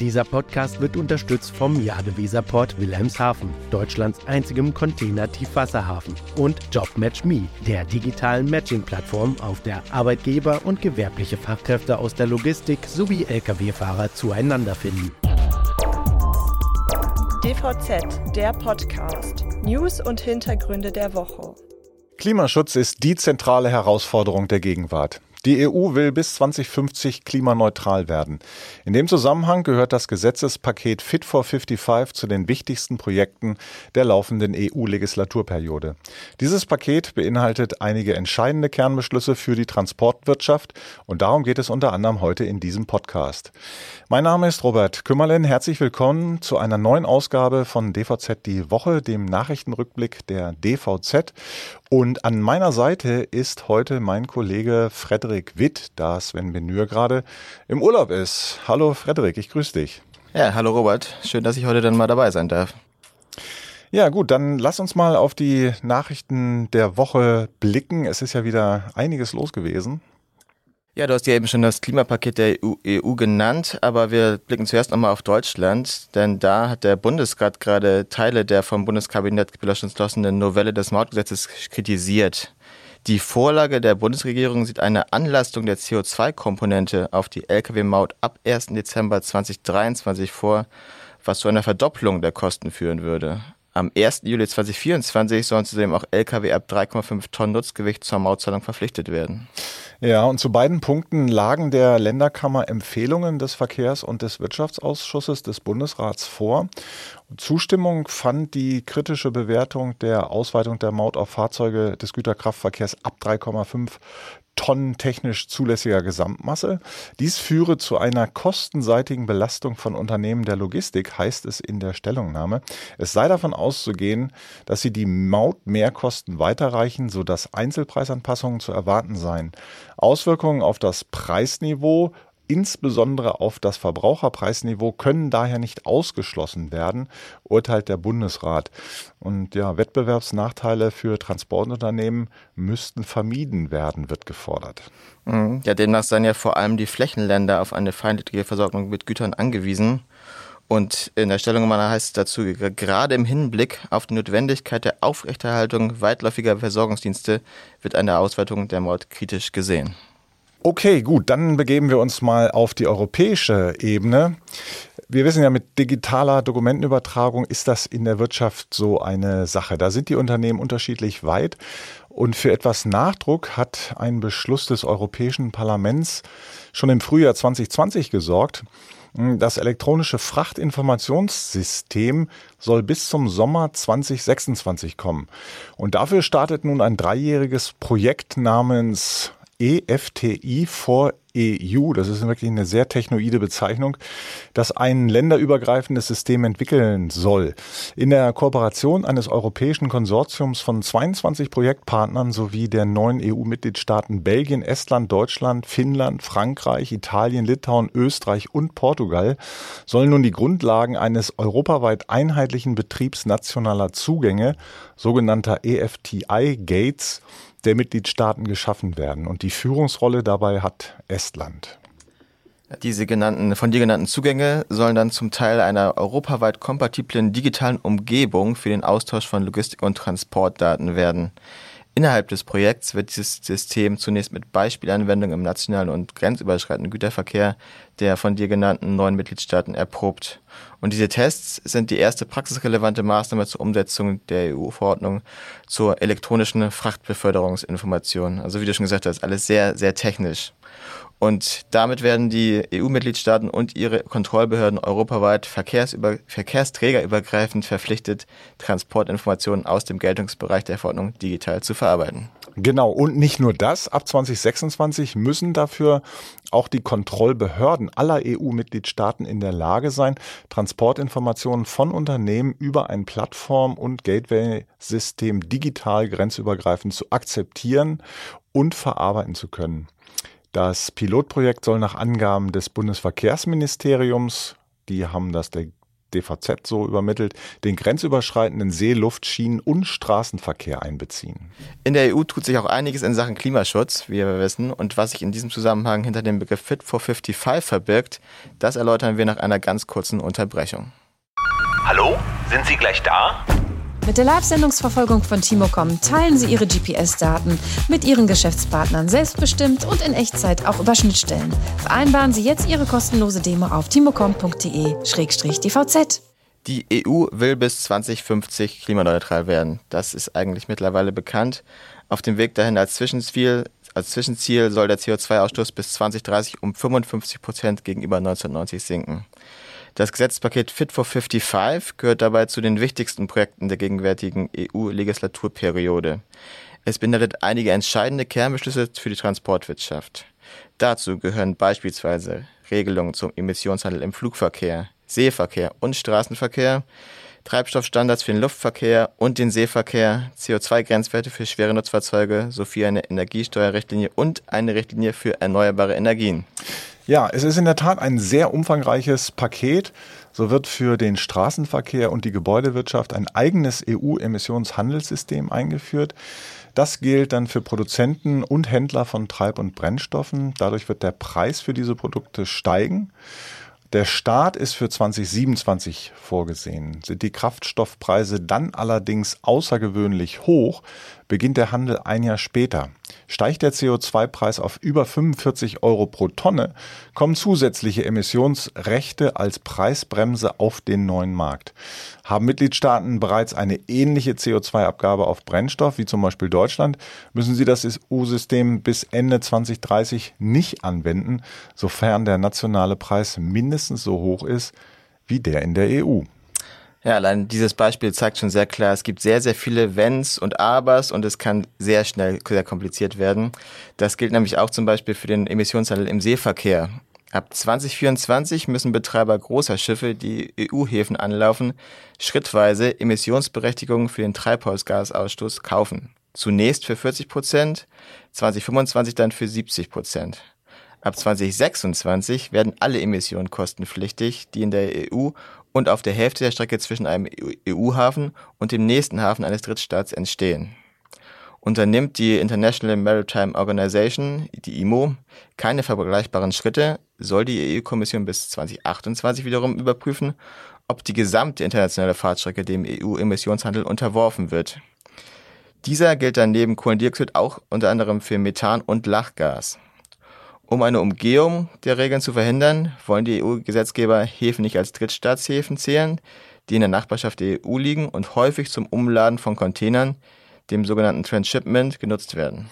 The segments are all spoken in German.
Dieser Podcast wird unterstützt vom Jadeweserport Wilhelmshaven, Deutschlands einzigem Container-Tiefwasserhafen, und JobMatchMe, der digitalen Matching-Plattform, auf der Arbeitgeber und gewerbliche Fachkräfte aus der Logistik sowie Lkw-Fahrer zueinander finden. DVZ, der Podcast. News und Hintergründe der Woche. Klimaschutz ist die zentrale Herausforderung der Gegenwart. Die EU will bis 2050 klimaneutral werden. In dem Zusammenhang gehört das Gesetzespaket Fit for 55 zu den wichtigsten Projekten der laufenden EU-Legislaturperiode. Dieses Paket beinhaltet einige entscheidende Kernbeschlüsse für die Transportwirtschaft und darum geht es unter anderem heute in diesem Podcast. Mein Name ist Robert Kümmerlen. Herzlich willkommen zu einer neuen Ausgabe von DVZ die Woche, dem Nachrichtenrückblick der DVZ. Und an meiner Seite ist heute mein Kollege Frederik Witt, da Sven Benür gerade im Urlaub ist. Hallo Frederik, ich grüße dich. Ja, hallo Robert. Schön, dass ich heute dann mal dabei sein darf. Ja, gut, dann lass uns mal auf die Nachrichten der Woche blicken. Es ist ja wieder einiges los gewesen. Ja, du hast ja eben schon das Klimapaket der EU, EU genannt, aber wir blicken zuerst nochmal auf Deutschland, denn da hat der Bundesrat gerade Teile der vom Bundeskabinett beschlossenen Novelle des Mautgesetzes kritisiert. Die Vorlage der Bundesregierung sieht eine Anlastung der CO2-Komponente auf die Lkw-Maut ab 1. Dezember 2023 vor, was zu einer Verdopplung der Kosten führen würde. Am 1. Juli 2024 sollen zudem auch Lkw ab 3,5 Tonnen Nutzgewicht zur Mautzahlung verpflichtet werden. Ja, und zu beiden Punkten lagen der Länderkammer Empfehlungen des Verkehrs- und des Wirtschaftsausschusses des Bundesrats vor. Zustimmung fand die kritische Bewertung der Ausweitung der Maut auf Fahrzeuge des Güterkraftverkehrs ab 3,5 Tonnen technisch zulässiger Gesamtmasse. Dies führe zu einer kostenseitigen Belastung von Unternehmen der Logistik, heißt es in der Stellungnahme. Es sei davon auszugehen, dass sie die Mautmehrkosten weiterreichen, sodass Einzelpreisanpassungen zu erwarten seien. Auswirkungen auf das Preisniveau insbesondere auf das Verbraucherpreisniveau können daher nicht ausgeschlossen werden, urteilt der Bundesrat. Und ja, Wettbewerbsnachteile für Transportunternehmen müssten vermieden werden, wird gefordert. Mhm. Ja, demnach seien ja vor allem die Flächenländer auf eine feindliche Versorgung mit Gütern angewiesen. Und in der Stellungnahme heißt es dazu, gerade im Hinblick auf die Notwendigkeit der Aufrechterhaltung weitläufiger Versorgungsdienste wird eine Ausweitung der Maut kritisch gesehen. Okay, gut, dann begeben wir uns mal auf die europäische Ebene. Wir wissen ja, mit digitaler Dokumentenübertragung ist das in der Wirtschaft so eine Sache. Da sind die Unternehmen unterschiedlich weit. Und für etwas Nachdruck hat ein Beschluss des Europäischen Parlaments schon im Frühjahr 2020 gesorgt. Das elektronische Frachtinformationssystem soll bis zum Sommer 2026 kommen. Und dafür startet nun ein dreijähriges Projekt namens EFTI vor EU, das ist wirklich eine sehr technoide Bezeichnung, das ein länderübergreifendes System entwickeln soll. In der Kooperation eines europäischen Konsortiums von 22 Projektpartnern sowie der neun EU-Mitgliedstaaten Belgien, Estland, Deutschland, Finnland, Frankreich, Italien, Litauen, Österreich und Portugal sollen nun die Grundlagen eines europaweit einheitlichen Betriebs nationaler Zugänge, sogenannter EFTI-Gates, der Mitgliedstaaten geschaffen werden. Und die Führungsrolle dabei hat Estland. Diese genannten, von dir genannten Zugänge sollen dann zum Teil einer europaweit kompatiblen digitalen Umgebung für den Austausch von Logistik- und Transportdaten werden. Innerhalb des Projekts wird dieses System zunächst mit Beispielanwendungen im nationalen und grenzüberschreitenden Güterverkehr der von dir genannten neuen Mitgliedstaaten erprobt. Und diese Tests sind die erste praxisrelevante Maßnahme zur Umsetzung der EU-Verordnung zur elektronischen Frachtbeförderungsinformation. Also wie du schon gesagt hast, alles sehr, sehr technisch. Und damit werden die EU-Mitgliedstaaten und ihre Kontrollbehörden europaweit verkehrsüber, verkehrsträgerübergreifend verpflichtet, Transportinformationen aus dem Geltungsbereich der Verordnung digital zu verarbeiten. Genau, und nicht nur das, ab 2026 müssen dafür auch die Kontrollbehörden aller EU-Mitgliedstaaten in der Lage sein, Transportinformationen von Unternehmen über ein Plattform- und Gateway-System digital grenzübergreifend zu akzeptieren und verarbeiten zu können. Das Pilotprojekt soll nach Angaben des Bundesverkehrsministeriums, die haben das der DVZ so übermittelt, den grenzüberschreitenden See-, Luft-, Schienen- und Straßenverkehr einbeziehen. In der EU tut sich auch einiges in Sachen Klimaschutz, wie wir wissen. Und was sich in diesem Zusammenhang hinter dem Begriff Fit for 55 verbirgt, das erläutern wir nach einer ganz kurzen Unterbrechung. Hallo, sind Sie gleich da? Mit der Live-Sendungsverfolgung von Timocom teilen Sie Ihre GPS-Daten mit Ihren Geschäftspartnern selbstbestimmt und in Echtzeit auch über Schnittstellen. Vereinbaren Sie jetzt Ihre kostenlose Demo auf timocom.de-dvz. Die EU will bis 2050 klimaneutral werden. Das ist eigentlich mittlerweile bekannt. Auf dem Weg dahin als Zwischenziel, als Zwischenziel soll der CO2-Ausstoß bis 2030 um 55 Prozent gegenüber 1990 sinken. Das Gesetzpaket Fit for 55 gehört dabei zu den wichtigsten Projekten der gegenwärtigen EU-Legislaturperiode. Es beinhaltet einige entscheidende Kernbeschlüsse für die Transportwirtschaft. Dazu gehören beispielsweise Regelungen zum Emissionshandel im Flugverkehr, Seeverkehr und Straßenverkehr, Treibstoffstandards für den Luftverkehr und den Seeverkehr, CO2-Grenzwerte für schwere Nutzfahrzeuge sowie eine Energiesteuerrichtlinie und eine Richtlinie für erneuerbare Energien. Ja, es ist in der Tat ein sehr umfangreiches Paket. So wird für den Straßenverkehr und die Gebäudewirtschaft ein eigenes EU-Emissionshandelssystem eingeführt. Das gilt dann für Produzenten und Händler von Treib- und Brennstoffen. Dadurch wird der Preis für diese Produkte steigen. Der Start ist für 2027 vorgesehen. Sind die Kraftstoffpreise dann allerdings außergewöhnlich hoch, beginnt der Handel ein Jahr später. Steigt der CO2-Preis auf über 45 Euro pro Tonne, kommen zusätzliche Emissionsrechte als Preisbremse auf den neuen Markt. Haben Mitgliedstaaten bereits eine ähnliche CO2-Abgabe auf Brennstoff, wie zum Beispiel Deutschland, müssen sie das EU-System bis Ende 2030 nicht anwenden, sofern der nationale Preis mindestens so hoch ist wie der in der EU. Ja, allein dieses Beispiel zeigt schon sehr klar, es gibt sehr, sehr viele Wenns und Abers und es kann sehr schnell sehr kompliziert werden. Das gilt nämlich auch zum Beispiel für den Emissionshandel im Seeverkehr. Ab 2024 müssen Betreiber großer Schiffe, die EU-Häfen anlaufen, schrittweise Emissionsberechtigungen für den Treibhausgasausstoß kaufen. Zunächst für 40 Prozent, 2025 dann für 70 Prozent. Ab 2026 werden alle Emissionen kostenpflichtig, die in der EU und auf der Hälfte der Strecke zwischen einem EU-Hafen und dem nächsten Hafen eines Drittstaats entstehen. Unternimmt die International Maritime Organization, die IMO, keine vergleichbaren Schritte, soll die EU-Kommission bis 2028 wiederum überprüfen, ob die gesamte internationale Fahrtstrecke dem EU-Emissionshandel unterworfen wird. Dieser gilt dann neben Kohlendioxid auch unter anderem für Methan und Lachgas. Um eine Umgehung der Regeln zu verhindern, wollen die EU-Gesetzgeber Häfen nicht als Drittstaatshäfen zählen, die in der Nachbarschaft der EU liegen und häufig zum Umladen von Containern, dem sogenannten Transshipment, genutzt werden.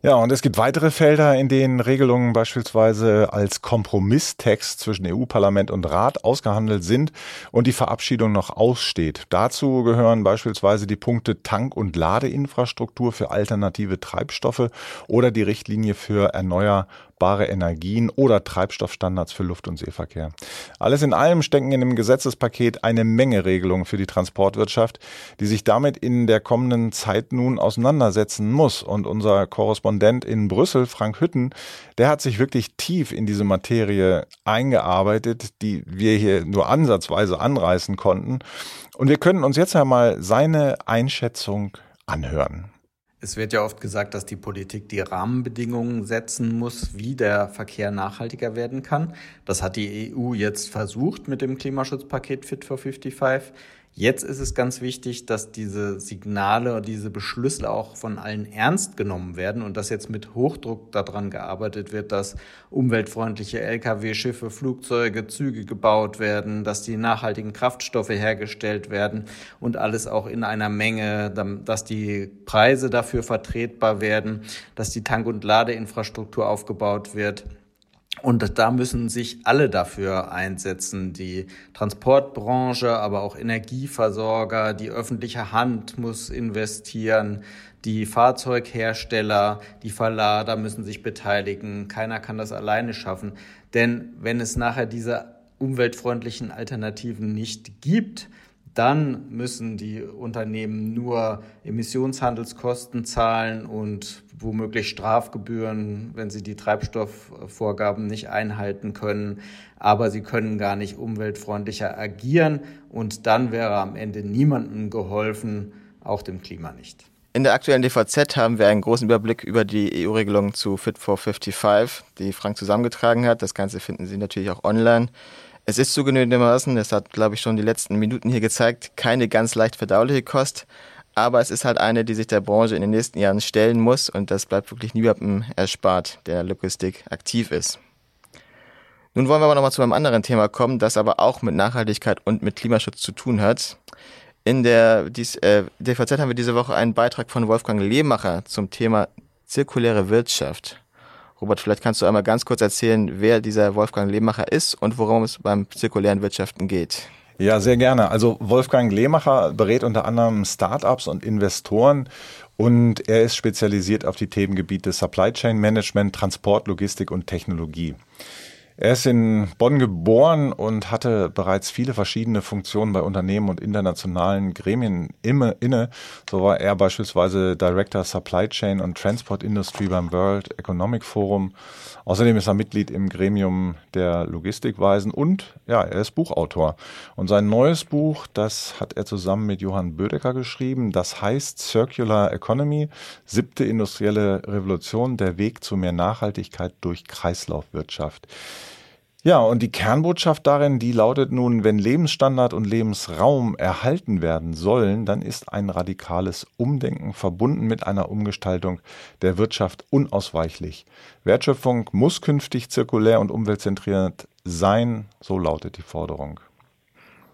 Ja, und es gibt weitere Felder, in denen Regelungen beispielsweise als Kompromisstext zwischen EU-Parlament und Rat ausgehandelt sind und die Verabschiedung noch aussteht. Dazu gehören beispielsweise die Punkte Tank- und Ladeinfrastruktur für alternative Treibstoffe oder die Richtlinie für erneuerbare erneuerbare Energien oder Treibstoffstandards für Luft- und Seeverkehr. Alles in allem stecken in dem Gesetzespaket eine Menge Regelungen für die Transportwirtschaft, die sich damit in der kommenden Zeit nun auseinandersetzen muss. Und unser Korrespondent in Brüssel, Frank Hütten, der hat sich wirklich tief in diese Materie eingearbeitet, die wir hier nur ansatzweise anreißen konnten. Und wir können uns jetzt einmal seine Einschätzung anhören. Es wird ja oft gesagt, dass die Politik die Rahmenbedingungen setzen muss, wie der Verkehr nachhaltiger werden kann. Das hat die EU jetzt versucht mit dem Klimaschutzpaket Fit for 55. Jetzt ist es ganz wichtig, dass diese Signale diese Beschlüsse auch von allen ernst genommen werden und dass jetzt mit Hochdruck daran gearbeitet wird, dass umweltfreundliche Lkw, Schiffe, Flugzeuge, Züge gebaut werden, dass die nachhaltigen Kraftstoffe hergestellt werden und alles auch in einer Menge, dass die Preise dafür vertretbar werden, dass die Tank- und Ladeinfrastruktur aufgebaut wird. Und da müssen sich alle dafür einsetzen, die Transportbranche, aber auch Energieversorger, die öffentliche Hand muss investieren, die Fahrzeughersteller, die Verlader müssen sich beteiligen. Keiner kann das alleine schaffen. Denn wenn es nachher diese umweltfreundlichen Alternativen nicht gibt, dann müssen die Unternehmen nur Emissionshandelskosten zahlen und womöglich Strafgebühren, wenn sie die Treibstoffvorgaben nicht einhalten können. Aber sie können gar nicht umweltfreundlicher agieren und dann wäre am Ende niemandem geholfen, auch dem Klima nicht. In der aktuellen DVZ haben wir einen großen Überblick über die EU-Regelung zu Fit for 55, die Frank zusammengetragen hat. Das Ganze finden Sie natürlich auch online. Es ist zugegebenermaßen, das hat, glaube ich, schon die letzten Minuten hier gezeigt, keine ganz leicht verdauliche Kost. Aber es ist halt eine, die sich der Branche in den nächsten Jahren stellen muss und das bleibt wirklich niemandem erspart, der Logistik aktiv ist. Nun wollen wir aber nochmal zu einem anderen Thema kommen, das aber auch mit Nachhaltigkeit und mit Klimaschutz zu tun hat. In der dies, äh, DVZ haben wir diese Woche einen Beitrag von Wolfgang Lehmacher zum Thema zirkuläre Wirtschaft. Robert, vielleicht kannst du einmal ganz kurz erzählen, wer dieser Wolfgang Lehmacher ist und worum es beim zirkulären Wirtschaften geht. Ja, sehr gerne. Also Wolfgang Lehmacher berät unter anderem Startups und Investoren und er ist spezialisiert auf die Themengebiete Supply Chain Management, Transport, Logistik und Technologie. Er ist in Bonn geboren und hatte bereits viele verschiedene Funktionen bei Unternehmen und internationalen Gremien inne. So war er beispielsweise Director Supply Chain und Transport Industry beim World Economic Forum. Außerdem ist er Mitglied im Gremium der Logistikweisen und ja, er ist Buchautor. Und sein neues Buch, das hat er zusammen mit Johann Bödecker geschrieben. Das heißt Circular Economy, siebte industrielle Revolution, der Weg zu mehr Nachhaltigkeit durch Kreislaufwirtschaft. Ja, und die Kernbotschaft darin, die lautet nun, wenn Lebensstandard und Lebensraum erhalten werden sollen, dann ist ein radikales Umdenken verbunden mit einer Umgestaltung der Wirtschaft unausweichlich. Wertschöpfung muss künftig zirkulär und umweltzentriert sein, so lautet die Forderung.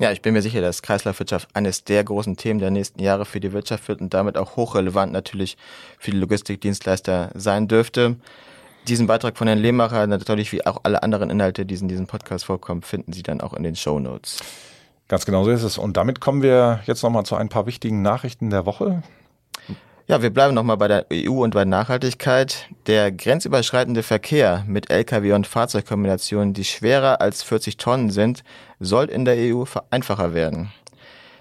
Ja, ich bin mir sicher, dass Kreislaufwirtschaft eines der großen Themen der nächsten Jahre für die Wirtschaft wird und damit auch hochrelevant natürlich für die Logistikdienstleister sein dürfte. Diesen Beitrag von Herrn Lehmacher, natürlich wie auch alle anderen Inhalte, die in diesem Podcast vorkommen, finden Sie dann auch in den Show Notes. Ganz genau so ist es. Und damit kommen wir jetzt nochmal zu ein paar wichtigen Nachrichten der Woche. Ja, wir bleiben nochmal bei der EU und bei Nachhaltigkeit. Der grenzüberschreitende Verkehr mit Lkw und Fahrzeugkombinationen, die schwerer als 40 Tonnen sind, soll in der EU einfacher werden.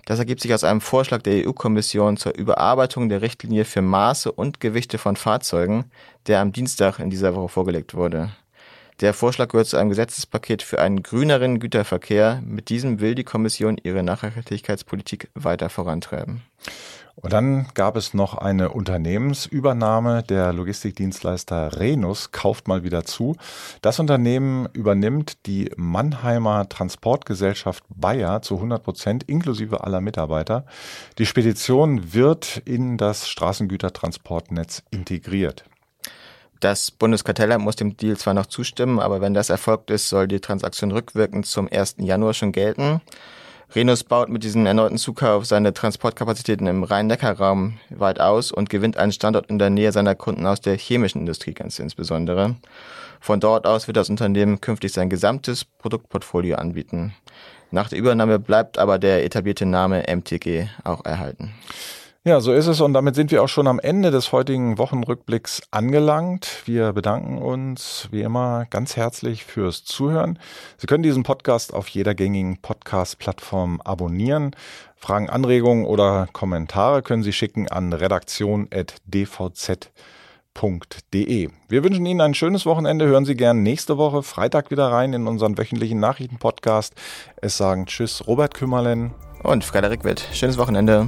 Das ergibt sich aus einem Vorschlag der EU-Kommission zur Überarbeitung der Richtlinie für Maße und Gewichte von Fahrzeugen, der am Dienstag in dieser Woche vorgelegt wurde. Der Vorschlag gehört zu einem Gesetzespaket für einen grüneren Güterverkehr. Mit diesem will die Kommission ihre Nachhaltigkeitspolitik weiter vorantreiben. Und dann gab es noch eine Unternehmensübernahme. Der Logistikdienstleister Renus kauft mal wieder zu. Das Unternehmen übernimmt die Mannheimer Transportgesellschaft Bayer zu 100 Prozent inklusive aller Mitarbeiter. Die Spedition wird in das Straßengütertransportnetz integriert. Das Bundeskartellamt muss dem Deal zwar noch zustimmen, aber wenn das erfolgt ist, soll die Transaktion rückwirkend zum 1. Januar schon gelten. Renus baut mit diesem erneuten Zukauf seine Transportkapazitäten im Rhein-Neckar-Raum weit aus und gewinnt einen Standort in der Nähe seiner Kunden aus der chemischen Industrie ganz insbesondere. Von dort aus wird das Unternehmen künftig sein gesamtes Produktportfolio anbieten. Nach der Übernahme bleibt aber der etablierte Name MTG auch erhalten. Ja, so ist es und damit sind wir auch schon am Ende des heutigen Wochenrückblicks angelangt. Wir bedanken uns wie immer ganz herzlich fürs Zuhören. Sie können diesen Podcast auf jeder gängigen Podcast-Plattform abonnieren. Fragen, Anregungen oder Kommentare können Sie schicken an redaktion.dvz.de. Wir wünschen Ihnen ein schönes Wochenende. Hören Sie gern nächste Woche Freitag wieder rein in unseren wöchentlichen Nachrichtenpodcast. Es sagen Tschüss, Robert Kümmerlen und Frederik Witt. Schönes Wochenende.